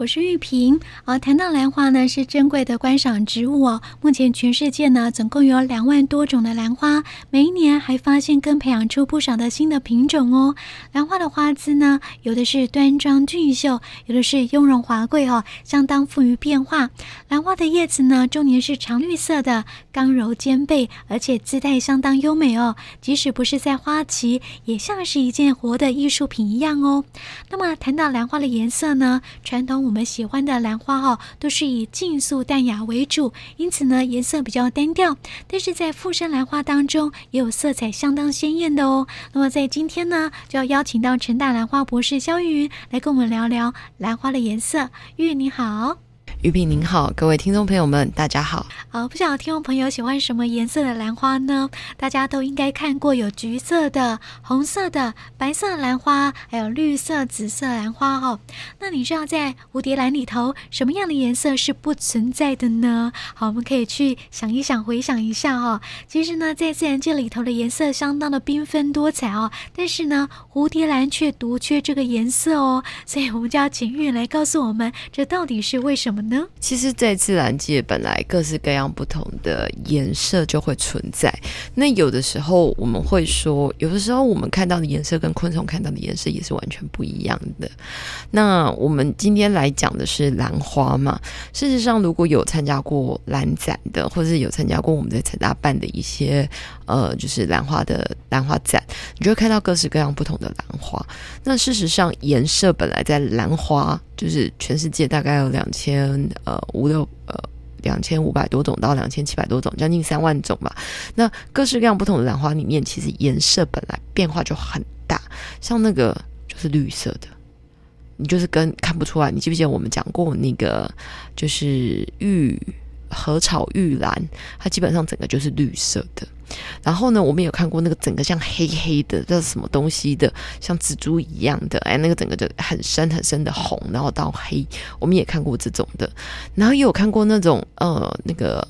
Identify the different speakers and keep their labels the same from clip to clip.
Speaker 1: 我是玉萍。而、谈到兰花呢，是珍贵的观赏植物哦。目前全世界呢，总共有两万多种的兰花，每一年还发现跟培养出不少的新的品种哦。兰花的花姿呢，有的是端庄俊秀，有的是雍容华贵哦，相当富于变化。兰花的叶子呢，终年是常绿色的，刚柔兼备，而且姿态相当优美哦。即使不是在花期，也像是一件活的艺术品一样哦。那么谈到兰花的颜色呢，传统我们喜欢的兰花哦，都是以净素淡雅为主，因此呢，颜色比较单调。但是在附生兰花当中，也有色彩相当鲜艳的哦。那么在今天呢，就要邀请到陈大兰花博士肖玉云来跟我们聊聊兰花的颜色。玉你好。
Speaker 2: 玉萍您好，各位听众朋友们，大家好。
Speaker 1: 呃，不晓得听众朋友喜欢什么颜色的兰花呢？大家都应该看过有橘色的、红色的、白色兰花，还有绿色、紫色兰花哦。那你知道在蝴蝶兰里头，什么样的颜色是不存在的呢？好，我们可以去想一想，回想一下哦。其实呢，在自然界里头的颜色相当的缤纷多彩哦，但是呢，蝴蝶兰却独缺这个颜色哦。所以我们就要请玉来告诉我们，这到底是为什么呢？
Speaker 2: 其实，在自然界本来各式各样不同的颜色就会存在。那有的时候我们会说，有的时候我们看到的颜色跟昆虫看到的颜色也是完全不一样的。那我们今天来讲的是兰花嘛。事实上，如果有参加过兰展的，或是有参加过我们在成大办的一些呃，就是兰花的兰花展，你就会看到各式各样不同的兰花。那事实上，颜色本来在兰花。就是全世界大概有两千呃五六呃两千五百多种到两千七百多种，将近三万种吧。那各式各样不同的兰花里面，其实颜色本来变化就很大。像那个就是绿色的，你就是跟看不出来。你记不记得我们讲过那个就是玉禾草玉兰，它基本上整个就是绿色的。然后呢，我们有看过那个整个像黑黑的，这是什么东西的，像蜘蛛一样的，哎，那个整个就很深很深的红，然后到黑，我们也看过这种的。然后也有看过那种呃，那个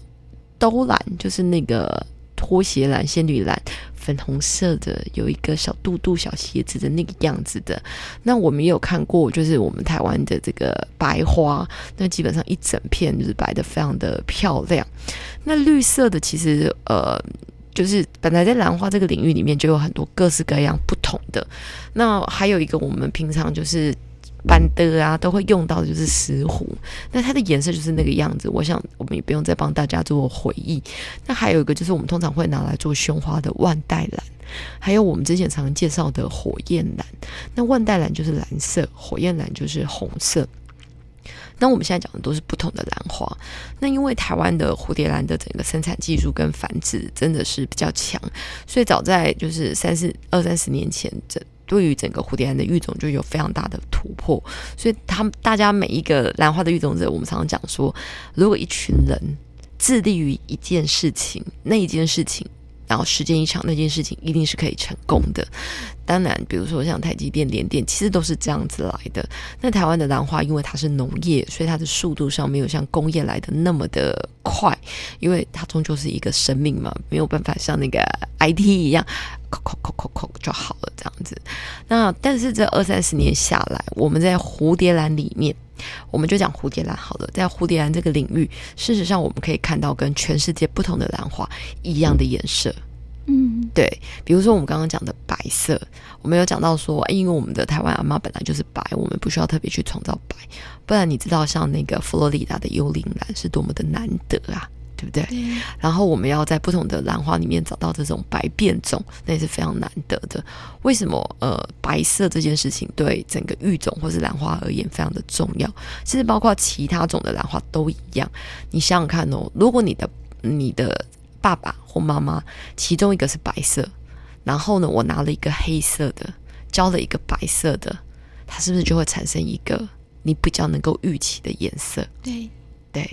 Speaker 2: 兜兰，就是那个拖鞋蓝、仙女蓝，粉红色的，有一个小肚肚、小鞋子的那个样子的。那我们也有看过，就是我们台湾的这个白花，那基本上一整片就是白的，非常的漂亮。那绿色的其实呃。就是本来在兰花这个领域里面就有很多各式各样不同的，那还有一个我们平常就是办的啊都会用到的就是石斛，那它的颜色就是那个样子。我想我们也不用再帮大家做回忆。那还有一个就是我们通常会拿来做胸花的万代兰，还有我们之前常常介绍的火焰兰。那万代兰就是蓝色，火焰兰就是红色。那我们现在讲的都是不同的兰花。那因为台湾的蝴蝶兰的整个生产技术跟繁殖真的是比较强，所以早在就是三四二三十年前，这对于整个蝴蝶兰的育种就有非常大的突破。所以他们大家每一个兰花的育种者，我们常常讲说，如果一群人致力于一件事情，那一件事情。然后时间一长，那件事情一定是可以成功的。当然，比如说像台积电、联电，其实都是这样子来的。那台湾的兰花，因为它是农业，所以它的速度上没有像工业来的那么的快，因为它终究是一个生命嘛，没有办法像那个 IT 一样，扣扣扣扣扣就好了这样子。那但是这二三十年下来，我们在蝴蝶兰里面。我们就讲蝴蝶兰好了，在蝴蝶兰这个领域，事实上我们可以看到跟全世界不同的兰花一样的颜色。嗯，对，比如说我们刚刚讲的白色，我们有讲到说，因为我们的台湾阿妈本来就是白，我们不需要特别去创造白，不然你知道像那个佛罗里达的幽灵兰是多么的难得啊。对不对？对。然后我们要在不同的兰花里面找到这种白变种，那也是非常难得的。为什么？呃，白色这件事情对整个育种或是兰花而言非常的重要。其实包括其他种的兰花都一样。你想想看哦，如果你的你的爸爸或妈妈其中一个是白色，然后呢，我拿了一个黑色的，浇了一个白色的，它是不是就会产生一个你比较能够预期的颜色？
Speaker 1: 对。
Speaker 2: 对，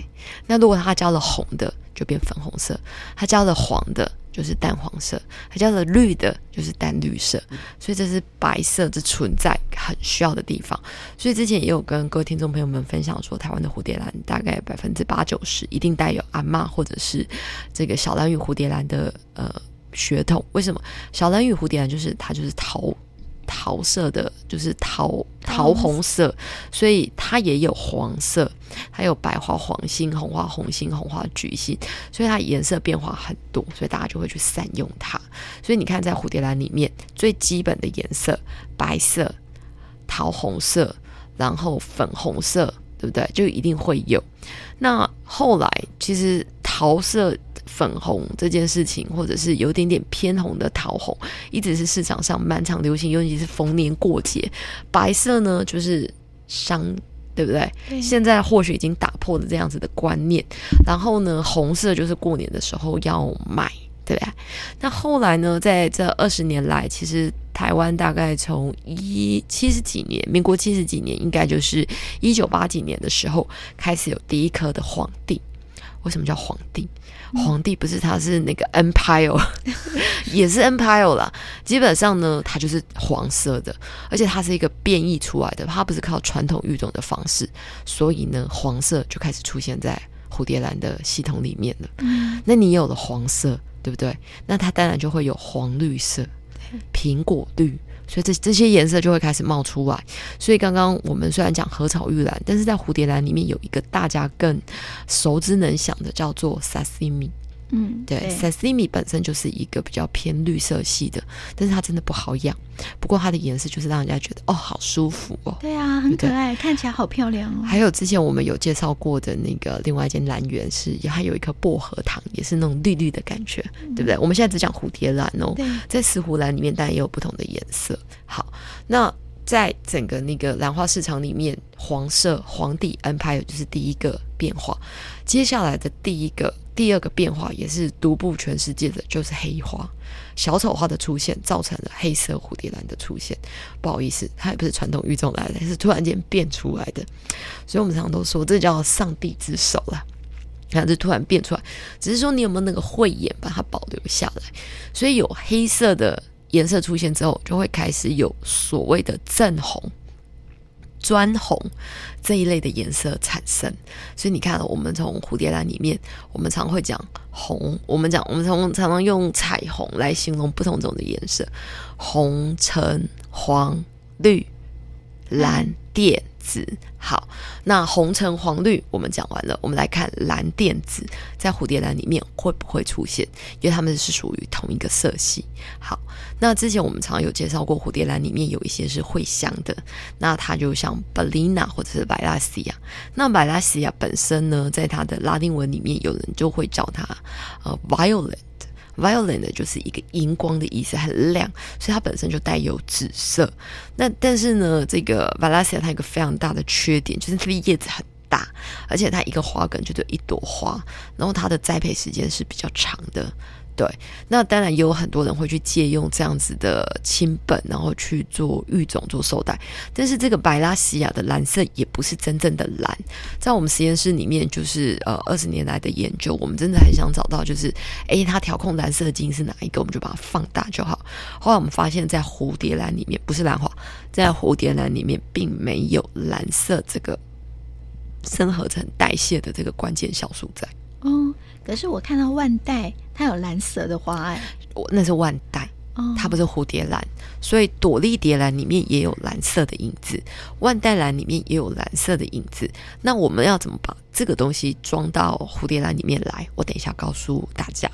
Speaker 2: 那如果它浇了红的，就变粉红色；它浇了黄的，就是淡黄色；它浇了绿的，就是淡绿色。所以这是白色之存在很需要的地方。所以之前也有跟各位听众朋友们分享说，台湾的蝴蝶兰大概百分之八九十一定带有阿嬷或者是这个小蓝与蝴蝶兰的呃血统。为什么？小蓝与蝴蝶兰就是它就是桃桃色的，就是桃桃红色，所以它也有黄色，还有白花黄心、红花红心、红花橘心，所以它颜色变化很多，所以大家就会去善用它。所以你看，在蝴蝶兰里面最基本的颜色，白色、桃红色，然后粉红色，对不对？就一定会有。那后来其实桃色。粉红这件事情，或者是有点点偏红的桃红，一直是市场上蛮常流行，尤其是逢年过节。白色呢，就是伤，对不对？对。现在或许已经打破了这样子的观念。然后呢，红色就是过年的时候要买，对不对？那后来呢，在这二十年来，其实台湾大概从一七十几年，民国七十几年，应该就是一九八几年的时候，开始有第一颗的黄帝。为什么叫黄帝？黄帝不是，他是那个 empire，也是 empire 啦。基本上呢，它就是黄色的，而且它是一个变异出来的，它不是靠传统育种的方式，所以呢，黄色就开始出现在蝴蝶兰的系统里面了。嗯，那你有了黄色，对不对？那它当然就会有黄绿色、苹果绿。所以这这些颜色就会开始冒出来。所以刚刚我们虽然讲禾草玉兰，但是在蝴蝶兰里面有一个大家更熟知能想的，叫做 Sashimi。嗯，对，对，Sashimi 本身就是一个比较偏绿色系的，但是它真的不好养。不过它的颜色就是让人家觉得哦，好舒服哦。
Speaker 1: 对啊，很可爱，看起来好漂亮哦。
Speaker 2: 还有之前我们有介绍过的那个另外一间兰园，是还有一颗薄荷糖，也是那种绿绿的感觉，嗯、对不对？我们现在只讲蝴蝶兰哦，在石斛兰里面当然也有不同的颜色。好，那在整个那个兰花市场里面，黄色皇帝 Empire 就是第一个变化，接下来的第一个。第二个变化也是独步全世界的，就是黑花小丑花的出现，造成了黑色蝴蝶兰的出现。不好意思，它也不是传统育种来的，是突然间变出来的。所以我们常常都说，这叫上帝之手了。看，这突然变出来，只是说你有没有那个慧眼把它保留下来。所以有黑色的颜色出现之后，就会开始有所谓的正红。砖红这一类的颜色产生，所以你看，我们从蝴蝶兰里面，我们常会讲红，我们讲我们从常常用彩虹来形容不同种的颜色，红、橙、黄、绿、蓝、靛。紫好，那红橙黄绿我们讲完了，我们来看蓝靛紫在蝴蝶兰里面会不会出现？因为它们是属于同一个色系。好，那之前我们常有介绍过，蝴蝶兰里面有一些是会香的，那它就像 Balina 或者是 v i l a s i a。那 v i l a s i a 本身呢，在它的拉丁文里面，有人就会叫它呃 Violet。Violin 的，就是一个荧光的意思，很亮，所以它本身就带有紫色。那但是呢，这个 v a l a s i a 它有个非常大的缺点，就是它的叶子很大，而且它一个花梗就只有一朵花，然后它的栽培时间是比较长的。对，那当然也有很多人会去借用这样子的亲本，然后去做育种、做授带。但是这个白拉西亚的蓝色也不是真正的蓝，在我们实验室里面，就是呃二十年来的研究，我们真的很想找到，就是诶，它调控蓝色的基因是哪一个，我们就把它放大就好。后来我们发现，在蝴蝶兰里面，不是兰花，在蝴蝶兰里面并没有蓝色这个生合成代谢的这个关键酵素在。
Speaker 1: 嗯。可是我看到万代，它有蓝色的花哎，
Speaker 2: 我那是万代，它不是蝴蝶兰，所以朵莉蝶兰里面也有蓝色的影子，万代兰里面也有蓝色的影子。那我们要怎么把这个东西装到蝴蝶兰里面来？我等一下告诉大家。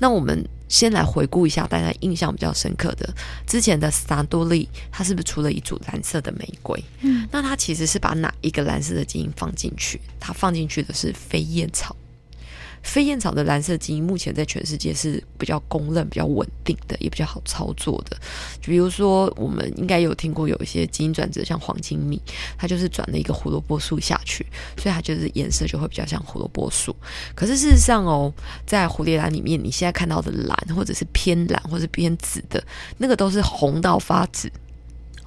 Speaker 2: 那我们先来回顾一下大家印象比较深刻的之前的萨多利，它是不是出了一组蓝色的玫瑰？嗯，那它其实是把哪一个蓝色的基因放进去？它放进去的是飞燕草。飞燕草的蓝色基因目前在全世界是比较公认、比较稳定的，也比较好操作的。就比如说，我们应该有听过有一些基因转折，像黄金蜜，它就是转了一个胡萝卜素下去，所以它就是颜色就会比较像胡萝卜素。可是事实上哦，在蝴蝶兰里面，你现在看到的蓝，或者是偏蓝，或者是偏紫的，那个都是红到发紫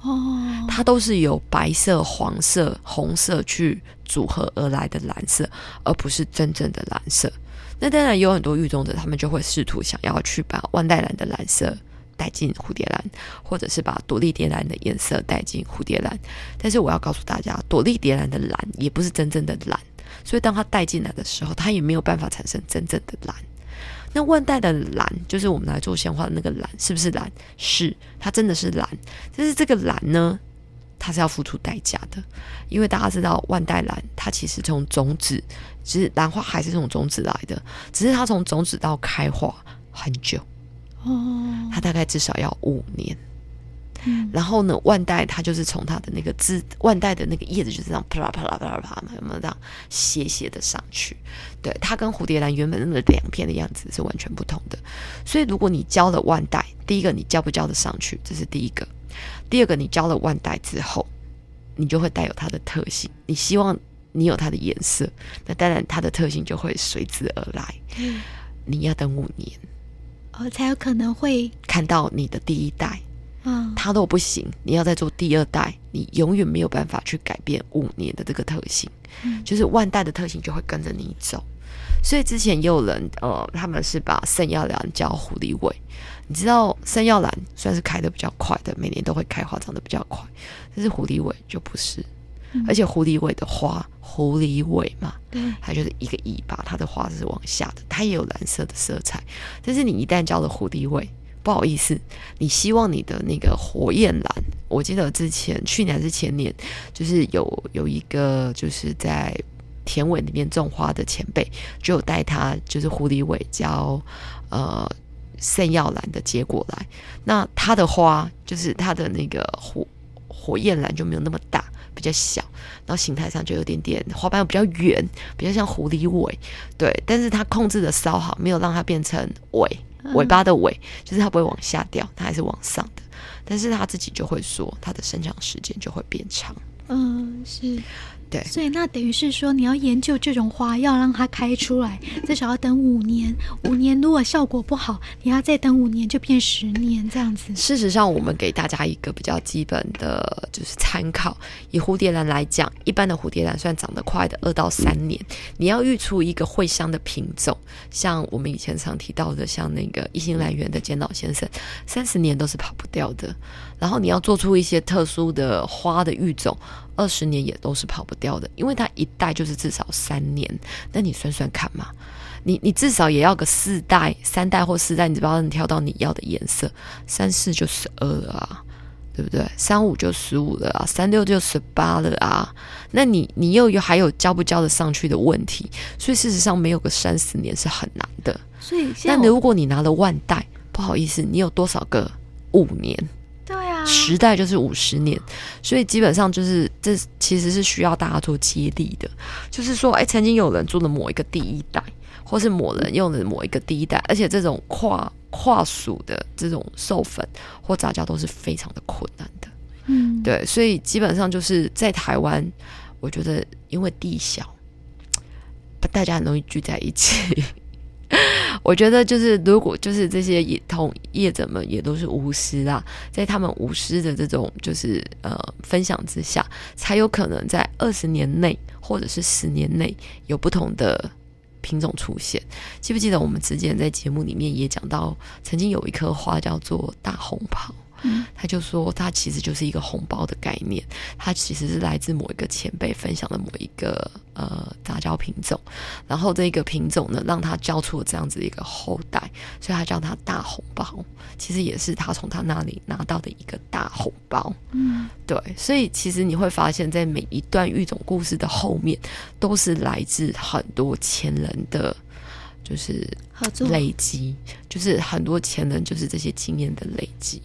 Speaker 2: 哦，它都是由白色、黄色、红色去组合而来的蓝色，而不是真正的蓝色。那当然有很多育种者，他们就会试图想要去把万代兰的蓝色带进蝴蝶兰，或者是把朵莉蝶兰的颜色带进蝴蝶兰。但是我要告诉大家，朵莉蝶兰的蓝也不是真正的蓝，所以当它带进来的时候，它也没有办法产生真正的蓝。那万代的蓝，就是我们来做鲜花的那个蓝，是不是蓝？是，它真的是蓝。但是这个蓝呢，它是要付出代价的，因为大家知道万代兰，它其实从种子，其实兰花还是从种子来的，只是它从种子到开花很久哦，它大概至少要五年。嗯、然后呢，万代它就是从它的那个枝，万代的那个叶子就是这样啪啦啪啦啪啦啪啦，有没有这样斜斜的上去？对，它跟蝴蝶兰原本那个两片的样子是完全不同的。所以如果你浇了万代，第一个你浇不浇得上去，这是第一个；第二个你教了万代之后，你就会带有它的特性。你希望你有它的颜色，那当然它的特性就会随之而来。嗯、你要等五年，
Speaker 1: 哦，才有可能会
Speaker 2: 看到你的第一代。嗯它都不行，你要再做第二代，你永远没有办法去改变五年的这个特性，嗯、就是万代的特性就会跟着你走。所以之前也有人，呃，他们是把圣耀兰叫狐狸尾，你知道圣耀兰算是开的比较快的，每年都会开花，长得比较快，但是狐狸尾就不是，嗯、而且狐狸尾的花，狐狸尾嘛，对，它就是一个尾巴，它的花是往下的，它也有蓝色的色彩，但是你一旦叫了狐狸尾。不好意思，你希望你的那个火焰蓝，我记得之前去年还是前年，就是有有一个就是在田尾里面种花的前辈，就有带他就是狐狸尾叫呃圣耀兰的结果来，那它的花就是它的那个火火焰兰就没有那么大，比较小，然后形态上就有点点花瓣比较圆，比较像狐狸尾，对，但是它控制的稍好，没有让它变成尾。尾巴的尾，就是它不会往下掉，它还是往上的，但是它自己就会说，它的生长时间就会变长。
Speaker 1: 嗯，是。
Speaker 2: 对，
Speaker 1: 所以那等于是说，你要研究这种花，要让它开出来，至少要等五年。五年如果效果不好，你要再等五年，就变十年这样子。
Speaker 2: 事实上，我们给大家一个比较基本的就是参考。以蝴蝶兰来讲，一般的蝴蝶兰算长得快的，二到三年。你要育出一个会香的品种，像我们以前常提到的，像那个一心兰园的简老先生，三十年都是跑不掉的。然后你要做出一些特殊的花的育种。二十年也都是跑不掉的，因为它一代就是至少三年。那你算算看嘛，你你至少也要个四代、三代或四代，你知不知道你挑到你要的颜色？三四就十二了啊，对不对？三五就十五了啊，三六就十八了啊。那你你又有还有交不交得上去的问题，所以事实上没有个三十年是很难的。
Speaker 1: 所以，
Speaker 2: 但如果你拿了万代，不好意思，你有多少个五年？十代就是五十年，所以基本上就是这其实是需要大家做接力的。就是说，哎，曾经有人做了某一个第一代，或是某人用了某一个第一代，而且这种跨跨属的这种授粉或杂交都是非常的困难的。嗯，对，所以基本上就是在台湾，我觉得因为地小，大家很容易聚在一起。我觉得就是，如果就是这些同业者们也都是无私啦，在他们无私的这种就是呃分享之下，才有可能在二十年内或者是十年内有不同的品种出现。记不记得我们之前在节目里面也讲到，曾经有一棵花叫做大红袍。嗯，他就说，他其实就是一个红包的概念，他其实是来自某一个前辈分享的某一个呃杂交品种，然后这个品种呢，让他交出了这样子一个后代，所以他叫他大红包，其实也是他从他那里拿到的一个大红包。嗯，对，所以其实你会发现在每一段育种故事的后面，都是来自很多前人的，就是累积，就是很多前人就是这些经验的累积。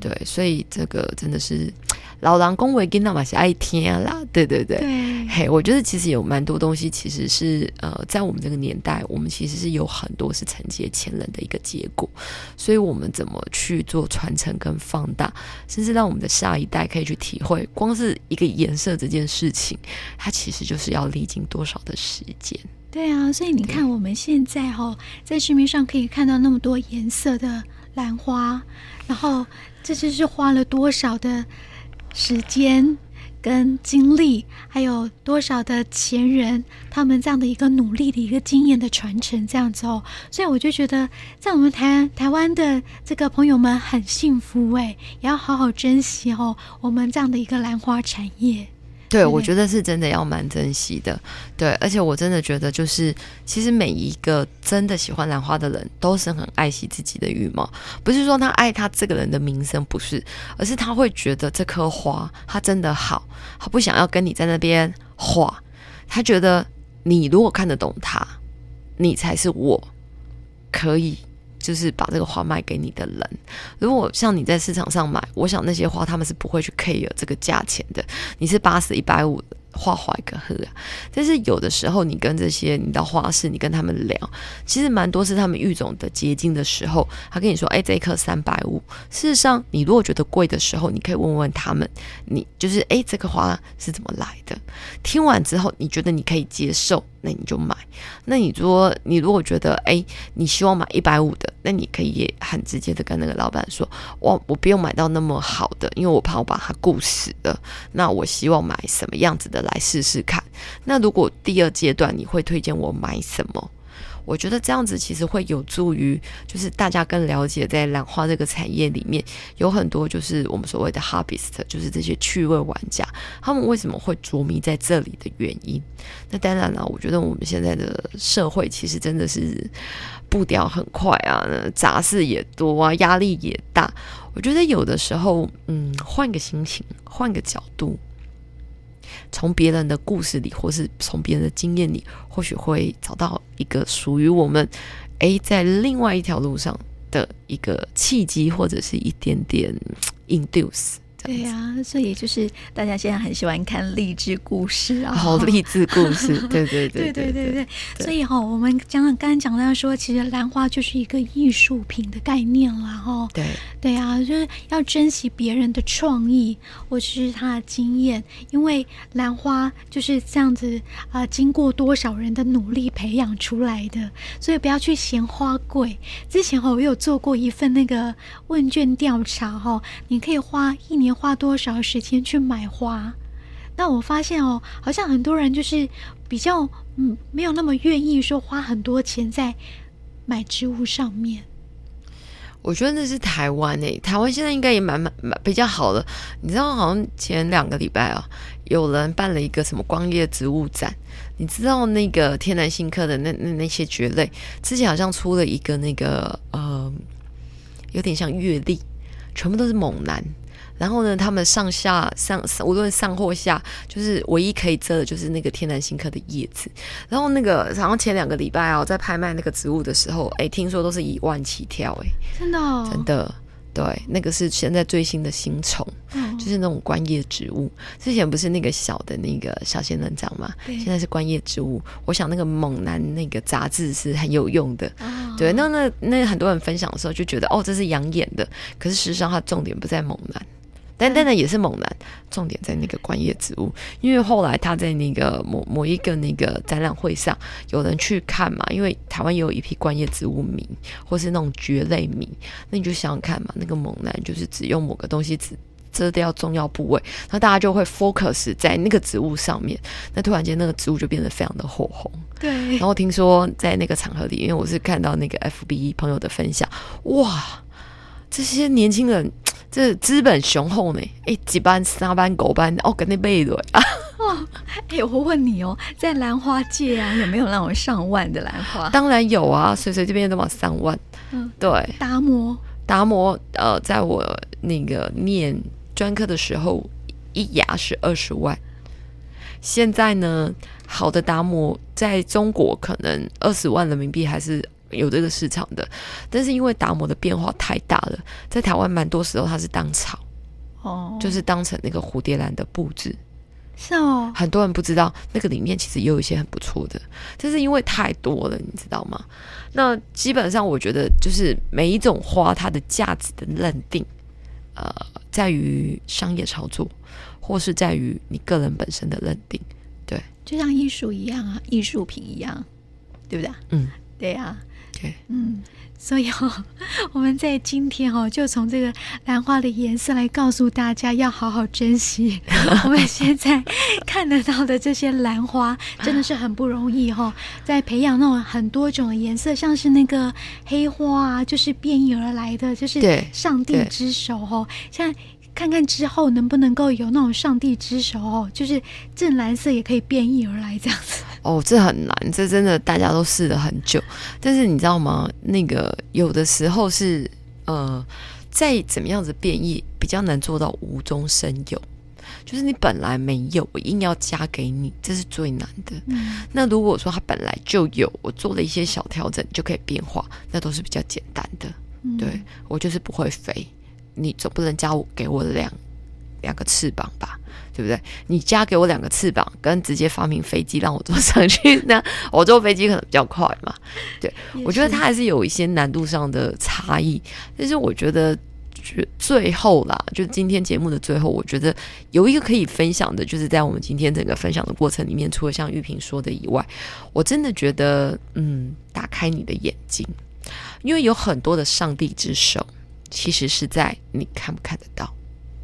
Speaker 2: 对，所以这个真的是老狼恭维，跟那么是爱听啦。对对对，对嘿，我觉得其实有蛮多东西，其实是呃，在我们这个年代，我们其实是有很多是承接前人的一个结果。所以我们怎么去做传承跟放大，甚至让我们的下一代可以去体会，光是一个颜色这件事情，它其实就是要历经多少的时间。
Speaker 1: 对啊，所以你看我们现在哈、哦，在市面上可以看到那么多颜色的兰花，然后。这就是花了多少的时间跟精力，还有多少的前人他们这样的一个努力的一个经验的传承，这样子哦。所以我就觉得，在我们台台湾的这个朋友们很幸福哎，也要好好珍惜哦，我们这样的一个兰花产
Speaker 2: 业。对，我觉得是真的要蛮珍惜的。对，而且我真的觉得，就是其实每一个真的喜欢兰花的人，都是很爱惜自己的羽毛。不是说他爱他这个人的名声，不是，而是他会觉得这棵花他真的好，他不想要跟你在那边画。他觉得你如果看得懂他，你才是我可以。就是把这个花卖给你的人。如果像你在市场上买，我想那些花他们是不会去 care 这个价钱的。你是八十、一百五花花一个喝啊。但是有的时候你跟这些你到花市，你跟他们聊，其实蛮多是他们育种的结晶的时候，他跟你说：“哎，这一颗三百五。”事实上，你如果觉得贵的时候，你可以问问他们，你就是哎，这个花是怎么来的？听完之后，你觉得你可以接受。那你就买。那你说，你如果觉得，哎，你希望买一百五的，那你可以很直接的跟那个老板说，我我不用买到那么好的，因为我怕我把它固死了。那我希望买什么样子的来试试看。那如果第二阶段你会推荐我买什么？我觉得这样子其实会有助于，就是大家更了解在兰花这个产业里面有很多就是我们所谓的 hobbyist，就是这些趣味玩家，他们为什么会着迷在这里的原因。那当然了，我觉得我们现在的社会其实真的是步调很快啊，杂事也多啊，压力也大。我觉得有的时候，嗯，换个心情，换个角度。从别人的故事里，或是从别人的经验里，或许会找到一个属于我们，诶，在另外一条路上的一个契机，或者是一点点 induce。
Speaker 1: 对呀、啊，所以就是大家现在很喜欢看励志故事啊，
Speaker 2: 好励志故事，对对对
Speaker 1: 对对对对。所以哈、哦，我们讲刚刚讲到说，其实兰花就是一个艺术品的概念了哈。
Speaker 2: 对
Speaker 1: 对啊，就是要珍惜别人的创意或者是他的经验，因为兰花就是这样子啊、呃，经过多少人的努力培养出来的，所以不要去嫌花贵。之前哈，我有做过一份那个问卷调查哈，你可以花一年。花多少时间去买花？那我发现哦，好像很多人就是比较嗯，没有那么愿意说花很多钱在买植物上面。
Speaker 2: 我觉得那是台湾诶，台湾现在应该也蛮蛮蛮比较好的。你知道，好像前两个礼拜啊，有人办了一个什么光叶植物展。你知道那个天南星科的那那那些蕨类，之前好像出了一个那个呃，有点像月历，全部都是猛男。然后呢，他们上下上无论上或下，就是唯一可以遮的，就是那个天南星科的叶子。然后那个，然后前两个礼拜啊，在拍卖那个植物的时候，哎，听说都是一万起跳，哎，
Speaker 1: 真的，哦，
Speaker 2: 真的，对，那个是现在最新的新宠，嗯，就是那种观叶植物。之前不是那个小的那个小仙人掌嘛，对，现在是观叶植物。我想那个猛男那个杂志是很有用的，哦，对。那那那很多人分享的时候就觉得，哦，这是养眼的。可是事实上，它重点不在猛男。但但呢，也是猛男，重点在那个观叶植物，因为后来他在那个某某一个那个展览会上，有人去看嘛，因为台湾也有一批观叶植物迷，或是那种蕨类迷，那你就想想看嘛，那个猛男就是只用某个东西只遮掉重要部位，那大家就会 focus 在那个植物上面，那突然间那个植物就变得非常的火红。
Speaker 1: 对，
Speaker 2: 然后听说在那个场合里，因为我是看到那个 FB 朋友的分享，哇，这些年轻人。这资本雄厚呢，哎，几班、三班、狗班，哦，跟那背对啊！
Speaker 1: 哦，哎，我问你哦，在兰花界啊，有没有那种上万的兰花？
Speaker 2: 当然有啊，随随便便都往上万。嗯，对。
Speaker 1: 达摩，
Speaker 2: 达摩，呃，在我那个念专科的时候，一牙是二十万。现在呢，好的达摩在中国可能二十万人民币还是。有这个市场的，但是因为达摩的变化太大了，在台湾蛮多时候它是当草，哦，就是当成那个蝴蝶兰的布置，
Speaker 1: 是哦，
Speaker 2: 很多人不知道那个里面其实也有一些很不错的，这是因为太多了，你知道吗？那基本上我觉得就是每一种花它的价值的认定，呃，在于商业操作，或是在于你个人本身的认定，对，
Speaker 1: 就像艺术一样啊，艺术品一样，对不对？嗯，对呀、啊。
Speaker 2: 对，
Speaker 1: 嗯，所以哈、哦，我们在今天哈、哦，就从这个兰花的颜色来告诉大家，要好好珍惜 我们现在看得到的这些兰花，真的是很不容易哈、哦。在培养那种很多种的颜色，像是那个黑花啊，就是变异而来的，就是上帝之手哦。像看看之后能不能够有那种上帝之手哦，就是正蓝色也可以变异而来这样子。
Speaker 2: 哦，这很难，这真的大家都试了很久。但是你知道吗？那个有的时候是呃，再怎么样子变异，比较难做到无中生有。就是你本来没有，我硬要加给你，这是最难的。嗯、那如果说它本来就有，我做了一些小调整就可以变化，那都是比较简单的。嗯、对，我就是不会飞，你总不能加我给我两两个翅膀吧？对不对？你加给我两个翅膀，跟直接发明飞机让我坐上去，那我坐飞机可能比较快嘛？对，我觉得它还是有一些难度上的差异，但是我觉得。最后啦，就今天节目的最后，我觉得有一个可以分享的，就是在我们今天整个分享的过程里面，除了像玉萍说的以外，我真的觉得，嗯，打开你的眼睛，因为有很多的上帝之手，其实是在你看不看得到。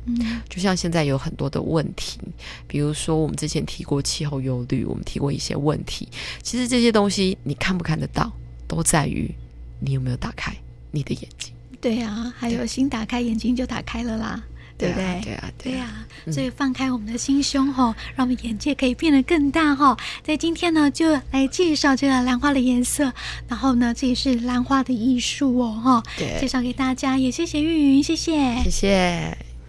Speaker 2: 嗯，就像现在有很多的问题，比如说我们之前提过气候忧虑，我们提过一些问题，其实这些东西你看不看得到，都在于你有没有打开你的眼睛。
Speaker 1: 对啊，还有心打开，眼睛就打开了啦，对不对？
Speaker 2: 对啊，
Speaker 1: 对啊，所以放开我们的心胸哈，让我们眼界可以变得更大哈。在今天呢，就来介绍这个兰花的颜色，然后呢，这也是兰花的艺术哦哈，介绍给大家，也谢谢玉云，谢谢，
Speaker 2: 谢谢。